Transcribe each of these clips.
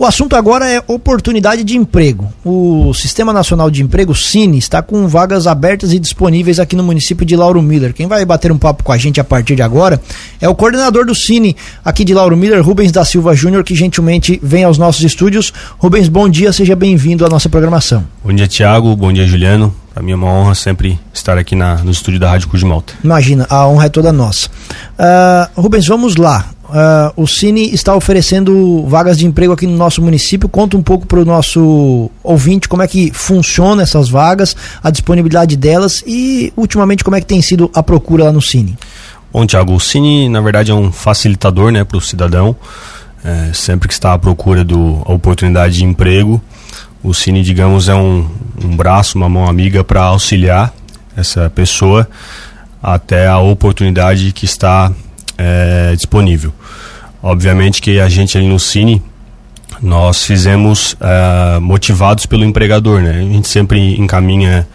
O assunto agora é oportunidade de emprego. O Sistema Nacional de Emprego, Cine, está com vagas abertas e disponíveis aqui no município de Lauro Miller. Quem vai bater um papo com a gente a partir de agora é o coordenador do Cine aqui de Lauro Miller, Rubens da Silva Júnior, que gentilmente vem aos nossos estúdios. Rubens, bom dia, seja bem-vindo à nossa programação. Bom dia, Tiago. Bom dia, Juliano. Para mim é uma honra sempre estar aqui na, no estúdio da Rádio Cruz de Malta. Imagina, a honra é toda nossa. Uh, Rubens, vamos lá. Uh, o Cine está oferecendo vagas de emprego aqui no nosso município. Conta um pouco para o nosso ouvinte como é que funciona essas vagas, a disponibilidade delas e, ultimamente, como é que tem sido a procura lá no Cine. Bom, Tiago, o Cine, na verdade, é um facilitador né, para o cidadão. É, sempre que está à procura da oportunidade de emprego, o Cine, digamos, é um, um braço, uma mão amiga para auxiliar essa pessoa até a oportunidade que está é, disponível. Obviamente que a gente ali no Cine, nós fizemos é, motivados pelo empregador, né? A gente sempre encaminha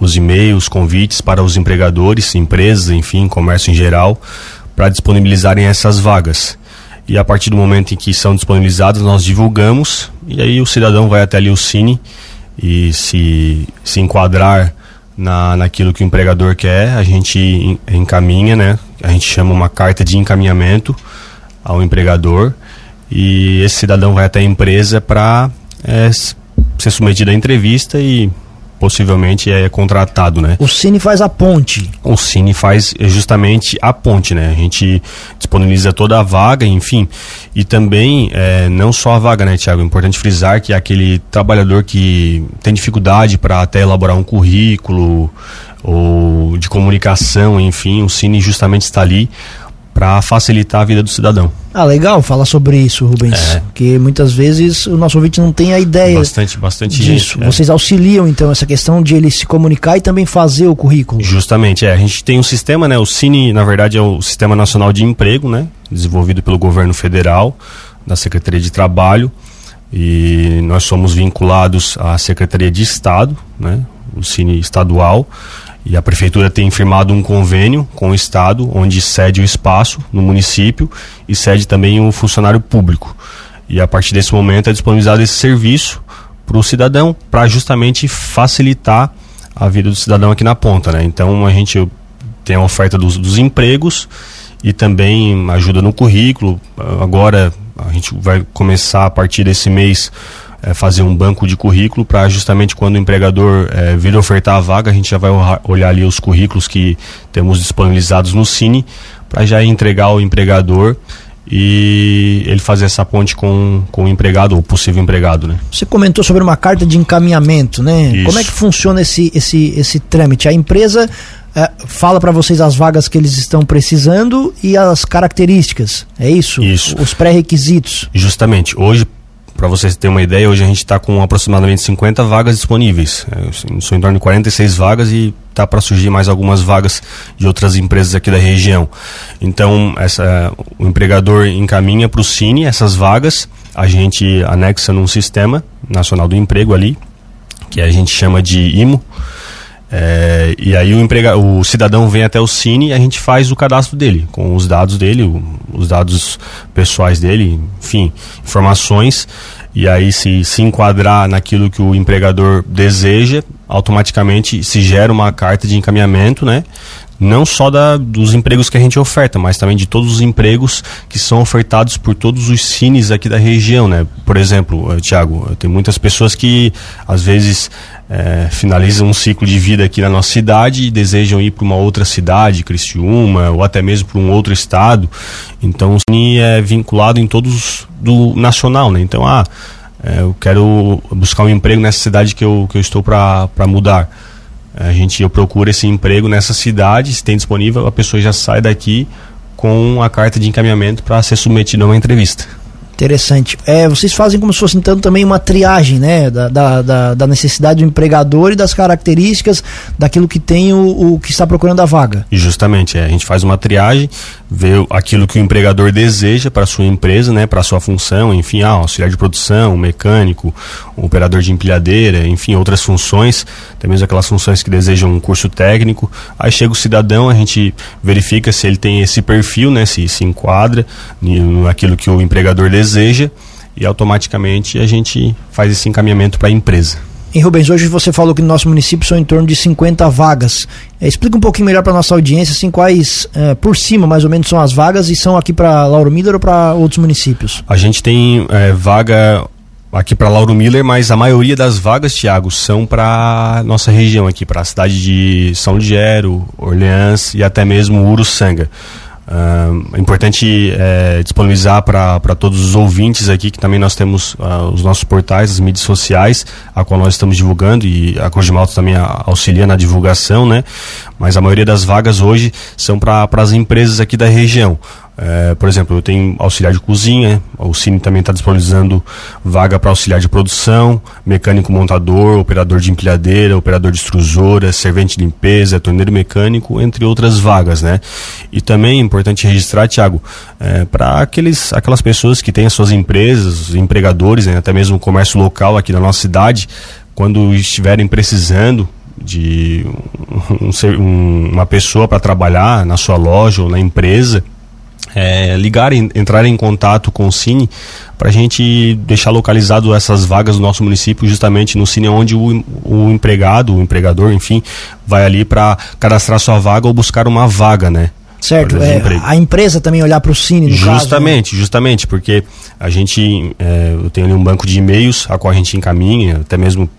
os e-mails, convites para os empregadores, empresas, enfim, comércio em geral, para disponibilizarem essas vagas e a partir do momento em que são disponibilizadas nós divulgamos e aí o cidadão vai até ali o Cine e se, se enquadrar na, naquilo que o empregador quer, a gente encaminha, né? A gente chama uma carta de encaminhamento ao empregador e esse cidadão vai até a empresa para é, ser submetido à entrevista e possivelmente é contratado, né? O Cine faz a ponte. O Cine faz justamente a ponte, né? A gente disponibiliza toda a vaga, enfim, e também é, não só a vaga, né, Tiago? É importante frisar que é aquele trabalhador que tem dificuldade para até elaborar um currículo ou comunicação, enfim, o Cine justamente está ali para facilitar a vida do cidadão. Ah, legal falar sobre isso, Rubens. É. Porque muitas vezes o nosso ouvinte não tem a ideia bastante, bastante disso. Gente, é. Vocês auxiliam, então, essa questão de ele se comunicar e também fazer o currículo. Justamente, é. A gente tem um sistema, né? O Cine, na verdade, é o Sistema Nacional de Emprego, né? Desenvolvido pelo governo federal, da Secretaria de Trabalho. E nós somos vinculados à Secretaria de Estado, né? O Cine estadual. E a prefeitura tem firmado um convênio com o estado, onde cede o espaço no município e cede também o funcionário público. E a partir desse momento é disponibilizado esse serviço para o cidadão, para justamente facilitar a vida do cidadão aqui na ponta, né? Então a gente tem a oferta dos, dos empregos e também ajuda no currículo. Agora a gente vai começar a partir desse mês é, fazer um banco de currículo para justamente quando o empregador é, vir ofertar a vaga, a gente já vai olhar ali os currículos que temos disponibilizados no Cine para já entregar ao empregador e ele fazer essa ponte com, com o empregado ou possível empregado, né? Você comentou sobre uma carta de encaminhamento, né? Isso. Como é que funciona esse, esse, esse trâmite? A empresa é, fala para vocês as vagas que eles estão precisando e as características, é isso? Isso. Os pré-requisitos. Justamente. Hoje, para vocês terem uma ideia, hoje a gente está com aproximadamente 50 vagas disponíveis. É, são em torno de 46 vagas e tá para surgir mais algumas vagas de outras empresas aqui da região. Então, essa, o empregador encaminha para o Cine essas vagas, a gente anexa num sistema nacional do emprego ali, que a gente chama de IMO. É, e aí o, emprega, o cidadão vem até o Cine e a gente faz o cadastro dele, com os dados dele, o, os dados pessoais dele, enfim, informações. E aí se se enquadrar naquilo que o empregador deseja, automaticamente se gera uma carta de encaminhamento, né? Não só da, dos empregos que a gente oferta, mas também de todos os empregos que são ofertados por todos os cines aqui da região, né? Por exemplo, uh, Tiago, tem muitas pessoas que às vezes é, finalizam um ciclo de vida aqui na nossa cidade e desejam ir para uma outra cidade, Criciúma, ou até mesmo para um outro estado. Então o Cine é vinculado em todos do nacional, né? Então, ah, é, eu quero buscar um emprego nessa cidade que eu, que eu estou para mudar a gente eu esse emprego nessa cidade, se tem disponível, a pessoa já sai daqui com a carta de encaminhamento para ser submetida a uma entrevista. Interessante. É, vocês fazem como se fosse então também uma triagem, né? Da, da, da, necessidade do empregador e das características daquilo que tem o, o que está procurando a vaga. Justamente, é, a gente faz uma triagem, vê aquilo que o empregador deseja para sua empresa, né? Para sua função, enfim, ah, auxiliar de produção, mecânico, operador de empilhadeira, enfim, outras funções, até mesmo aquelas funções que desejam um curso técnico. Aí chega o cidadão, a gente verifica se ele tem esse perfil, né? Se se enquadra naquilo que o empregador deseja deseja e automaticamente a gente faz esse encaminhamento para a empresa. Em Rubens, hoje você falou que no nosso município são em torno de 50 vagas. É, explica um pouquinho melhor para nossa audiência, assim, quais, é, por cima, mais ou menos, são as vagas e são aqui para Lauro Miller ou para outros municípios? A gente tem é, vaga aqui para Lauro Miller, mas a maioria das vagas, Tiago, são para nossa região aqui, para a cidade de São Ligero, Orleans e até mesmo Uruçanga. Uh, é importante é, disponibilizar para todos os ouvintes aqui que também nós temos uh, os nossos portais, as mídias sociais, a qual nós estamos divulgando e a Cogimalto também auxilia na divulgação, né? Mas a maioria das vagas hoje são para as empresas aqui da região. É, por exemplo, eu tenho auxiliar de cozinha, o Cine também está disponibilizando vaga para auxiliar de produção, mecânico montador, operador de empilhadeira, operador de extrusora, servente de limpeza, torneiro mecânico, entre outras vagas, né? E também é importante registrar, Tiago, é, para aqueles aquelas pessoas que têm as suas empresas, empregadores, né, até mesmo o comércio local aqui na nossa cidade, quando estiverem precisando de um, um, uma pessoa para trabalhar na sua loja ou na empresa, é, ligarem, entrarem em contato com o Cine para a gente deixar localizado essas vagas do nosso município justamente no Cine onde o, o empregado, o empregador, enfim, vai ali para cadastrar sua vaga ou buscar uma vaga, né? Certo, é, a empresa também olhar para o Cine, no Justamente, caso, né? justamente, porque a gente, é, eu tenho ali um banco de e-mails a qual a gente encaminha, até mesmo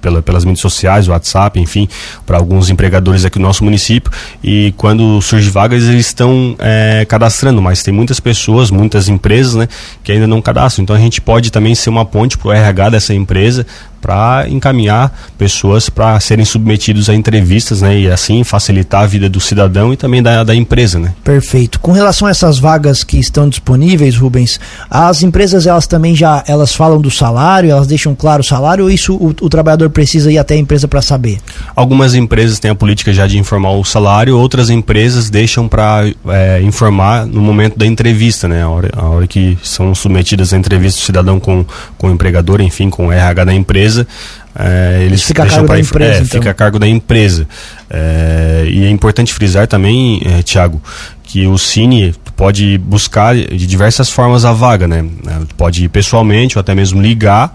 pela, pelas mídias sociais, WhatsApp, enfim, para alguns empregadores aqui do nosso município. E quando surge vagas, eles estão é, cadastrando, mas tem muitas pessoas, muitas empresas, né, que ainda não cadastram. Então a gente pode também ser uma ponte para o RH dessa empresa para encaminhar pessoas para serem submetidos a entrevistas, né, e assim facilitar a vida do cidadão e também da, da empresa, né. Perfeito. Com relação a essas vagas que estão disponíveis, Rubens, as empresas elas também já elas falam do salário, elas deixam claro o salário ou isso o, o trabalhador precisa ir até a empresa para saber? Algumas empresas têm a política já de informar o salário, outras empresas deixam para é, informar no momento da entrevista, né, a hora, a hora que são submetidas a entrevista o cidadão com, com o empregador, enfim, com o RH da empresa empresa. É, eles fica a cargo da empresa, é, então. fica a cargo da empresa. É, e é importante frisar também, é, Tiago, que o Cine pode buscar de diversas formas a vaga, né? É, pode ir pessoalmente ou até mesmo ligar,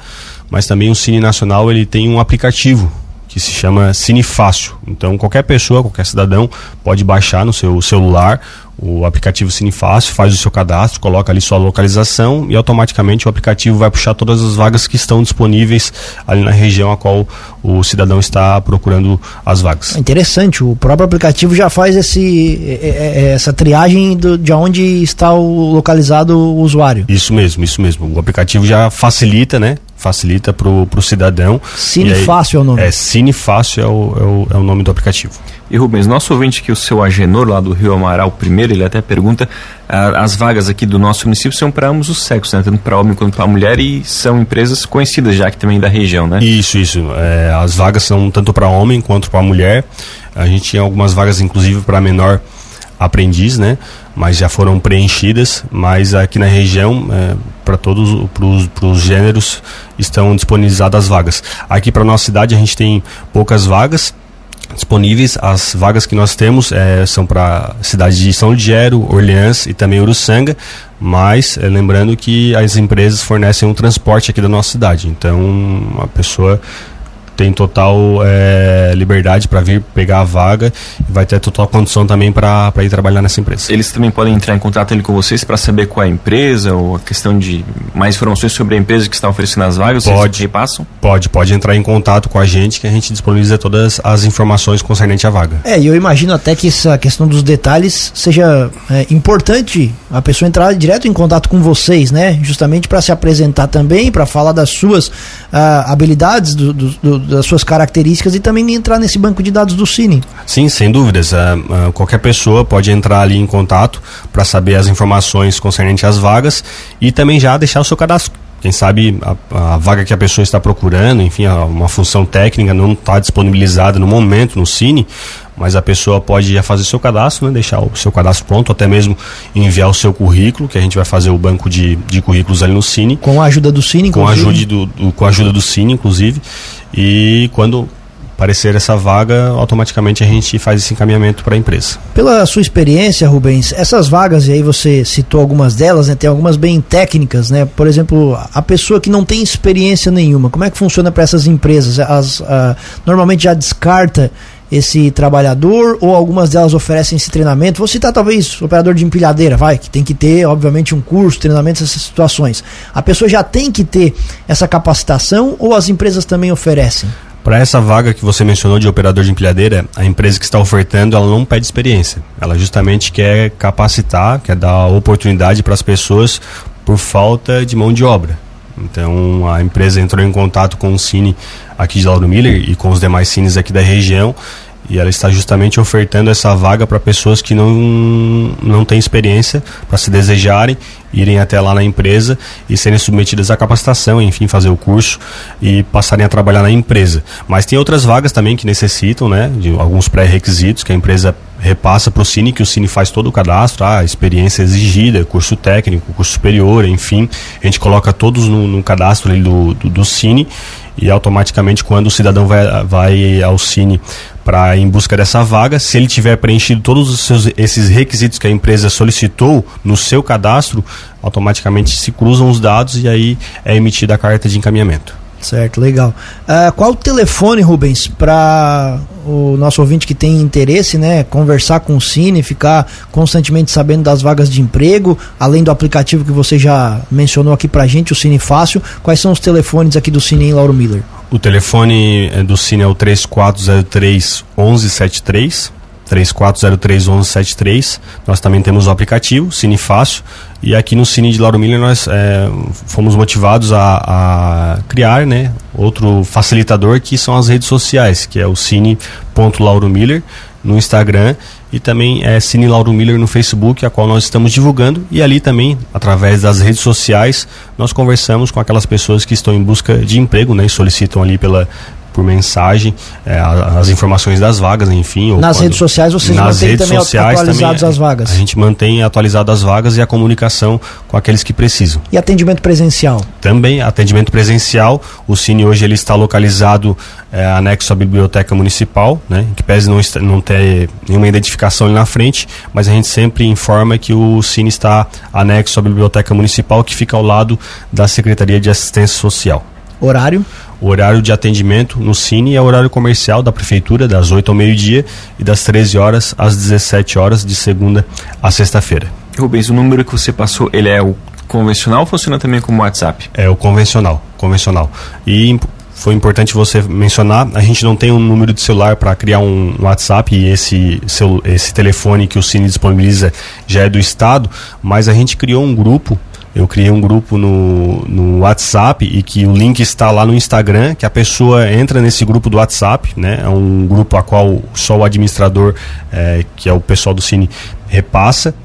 mas também o Cine Nacional ele tem um aplicativo que se chama Cine Fácil. Então qualquer pessoa, qualquer cidadão pode baixar no seu celular o aplicativo Cine Fácil, faz o seu cadastro, coloca ali sua localização e automaticamente o aplicativo vai puxar todas as vagas que estão disponíveis ali na região a qual o cidadão está procurando as vagas. Interessante, o próprio aplicativo já faz esse, essa triagem do, de onde está o, localizado o usuário. Isso mesmo, isso mesmo. O aplicativo já facilita, né? Facilita para o cidadão. Cine aí, é o nome. É, Cine Fácil é o, é o, é o nome do aplicativo. E Rubens, nosso ouvinte que o seu Agenor lá do Rio Amaral primeiro, ele até pergunta, ah, as vagas aqui do nosso município são para ambos os sexos, né? tanto para homem quanto para mulher e são empresas conhecidas já que também da região, né? Isso, isso. É, as vagas são tanto para homem quanto para mulher. A gente tinha algumas vagas inclusive para menor aprendiz, né? Mas já foram preenchidas, mas aqui na região, é, para todos os gêneros, estão disponibilizadas as vagas. Aqui para nossa cidade a gente tem poucas vagas, disponíveis. As vagas que nós temos é, são para cidades de São Ligero, Orleans e também Uruçanga, mas é, lembrando que as empresas fornecem um transporte aqui da nossa cidade. Então, a pessoa tem total é, liberdade para vir pegar a vaga e vai ter total condição também para ir trabalhar nessa empresa. Eles também podem entrar em contato ali com vocês para saber qual é a empresa ou a questão de mais informações sobre a empresa que está oferecendo as vagas? Pode, repassam? Pode, pode entrar em contato com a gente que a gente disponibiliza todas as informações concernentes à vaga. É, e eu imagino até que essa questão dos detalhes seja é, importante a pessoa entrar direto em contato com vocês, né? Justamente para se apresentar também, para falar das suas uh, habilidades, do, do, do das suas características e também entrar nesse banco de dados do Cine. Sim, sem dúvidas. Uh, uh, qualquer pessoa pode entrar ali em contato para saber as informações concernentes às vagas e também já deixar o seu cadastro. Quem sabe a, a vaga que a pessoa está procurando, enfim, uma função técnica não está disponibilizada no momento no Cine, mas a pessoa pode já fazer seu cadastro, né, deixar o seu cadastro pronto, até mesmo enviar o seu currículo, que a gente vai fazer o banco de, de currículos ali no Cine. Com a ajuda do Cine, com a ajuda do, do, com a ajuda do Cine, inclusive. E quando aparecer essa vaga, automaticamente a gente faz esse encaminhamento para a empresa. Pela sua experiência, Rubens, essas vagas, e aí você citou algumas delas, né, tem algumas bem técnicas, né? Por exemplo, a pessoa que não tem experiência nenhuma, como é que funciona para essas empresas? As, uh, normalmente já descarta esse trabalhador ou algumas delas oferecem esse treinamento? Vou citar talvez operador de empilhadeira, vai, que tem que ter, obviamente, um curso, treinamento, essas situações. A pessoa já tem que ter essa capacitação ou as empresas também oferecem? Para essa vaga que você mencionou de operador de empilhadeira, a empresa que está ofertando, ela não pede experiência. Ela justamente quer capacitar, quer dar oportunidade para as pessoas por falta de mão de obra. Então a empresa entrou em contato com o Cine aqui de Lauro Miller e com os demais cines aqui da região e ela está justamente ofertando essa vaga para pessoas que não, não têm experiência, para se desejarem, irem até lá na empresa e serem submetidas à capacitação, enfim, fazer o curso e passarem a trabalhar na empresa. Mas tem outras vagas também que necessitam, né, de alguns pré-requisitos que a empresa repassa para o Cine, que o Cine faz todo o cadastro, a experiência exigida, curso técnico, curso superior, enfim, a gente coloca todos no, no cadastro do, do, do Cine e automaticamente quando o cidadão vai, vai ao Cine para em busca dessa vaga, se ele tiver preenchido todos os seus, esses requisitos que a empresa solicitou no seu cadastro, automaticamente se cruzam os dados e aí é emitida a carta de encaminhamento. Certo, legal. Uh, qual o telefone, Rubens, para o nosso ouvinte que tem interesse, né, conversar com o Cine, ficar constantemente sabendo das vagas de emprego, além do aplicativo que você já mencionou aqui pra gente, o Cine Fácil, quais são os telefones aqui do Cine em Lauro Miller? O telefone eh, do Cine é o 3403 1173. 3403 1173. Nós também temos o aplicativo Cine Fácil e aqui no Cine de Lauro Miller nós é, fomos motivados a, a, criar né, outro facilitador que são as redes sociais, que é o cine.lauromiller no Instagram e também é Cine Lauro Miller no Facebook, a qual nós estamos divulgando e ali também, através das redes sociais, nós conversamos com aquelas pessoas que estão em busca de emprego, né, e solicitam ali pela, por mensagem é, as informações das vagas, enfim. nas redes sociais vocês nas mantêm redes também sociais atualizadas também, as vagas? A gente mantém atualizadas as vagas e a comunicação com aqueles que precisam. E atendimento presencial? Também, atendimento presencial. O Cine hoje ele está localizado é, anexo à Biblioteca Municipal, né, que pese não, não ter nenhuma identificação ali na frente, mas a gente sempre informa que o Cine está anexo à Biblioteca Municipal, que fica ao lado da Secretaria de Assistência Social. Horário? O horário de atendimento no Cine é o horário comercial da Prefeitura, das 8 ao meio-dia e das 13 horas às 17 horas, de segunda a sexta-feira. Rubens, o número que você passou, ele é o convencional ou funciona também como WhatsApp? É o convencional, convencional. E foi importante você mencionar, a gente não tem um número de celular para criar um WhatsApp e esse, seu, esse telefone que o Cine disponibiliza já é do Estado, mas a gente criou um grupo eu criei um grupo no, no WhatsApp e que o link está lá no Instagram, que a pessoa entra nesse grupo do WhatsApp, né? É um grupo a qual só o administrador, é, que é o pessoal do Cine, repassa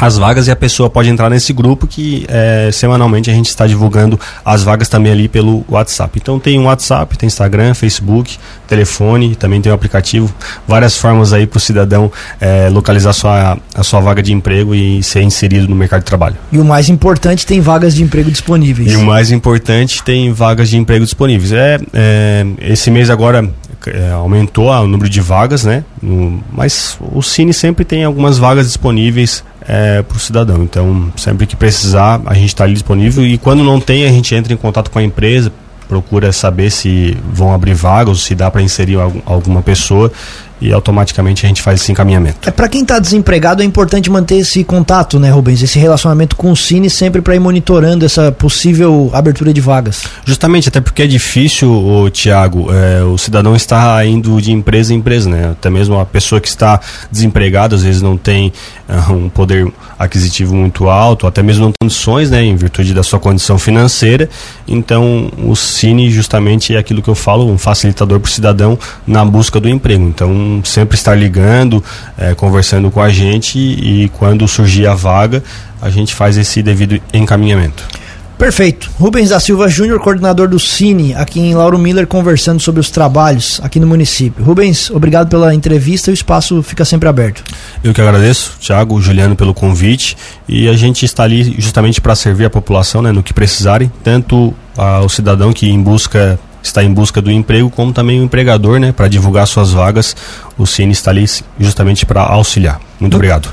as vagas e a pessoa pode entrar nesse grupo que é, semanalmente a gente está divulgando as vagas também ali pelo WhatsApp. Então tem um WhatsApp, tem Instagram, Facebook, telefone, também tem o um aplicativo, várias formas aí para o cidadão é, localizar sua, a sua vaga de emprego e ser inserido no mercado de trabalho. E o mais importante, tem vagas de emprego disponíveis. E o mais importante, tem vagas de emprego disponíveis. É, é esse mês agora é, aumentou o número de vagas, né? No, mas o Cine sempre tem algumas vagas disponíveis é, para o cidadão. Então, sempre que precisar, a gente está ali disponível e quando não tem, a gente entra em contato com a empresa, procura saber se vão abrir vagas, se dá para inserir alguma pessoa e automaticamente a gente faz esse encaminhamento. É para quem está desempregado é importante manter esse contato, né, Rubens, esse relacionamento com o Cine sempre para ir monitorando essa possível abertura de vagas. Justamente, até porque é difícil, o Tiago, é, o cidadão está indo de empresa em empresa, né? Até mesmo a pessoa que está desempregada às vezes não tem uh, um poder aquisitivo muito alto, até mesmo não tem condições, né, em virtude da sua condição financeira. Então, o Cine justamente é aquilo que eu falo, um facilitador para o cidadão na busca do emprego. Então sempre estar ligando, é, conversando com a gente e, e quando surgir a vaga, a gente faz esse devido encaminhamento. Perfeito. Rubens da Silva Júnior, coordenador do Cine, aqui em Lauro Miller, conversando sobre os trabalhos aqui no município. Rubens, obrigado pela entrevista, o espaço fica sempre aberto. Eu que agradeço, Thiago, Juliano, pelo convite e a gente está ali justamente para servir a população, né, no que precisarem, tanto o cidadão que em busca está em busca do emprego, como também o empregador, né, para divulgar suas vagas. O Cine está ali justamente para auxiliar. Muito obrigado.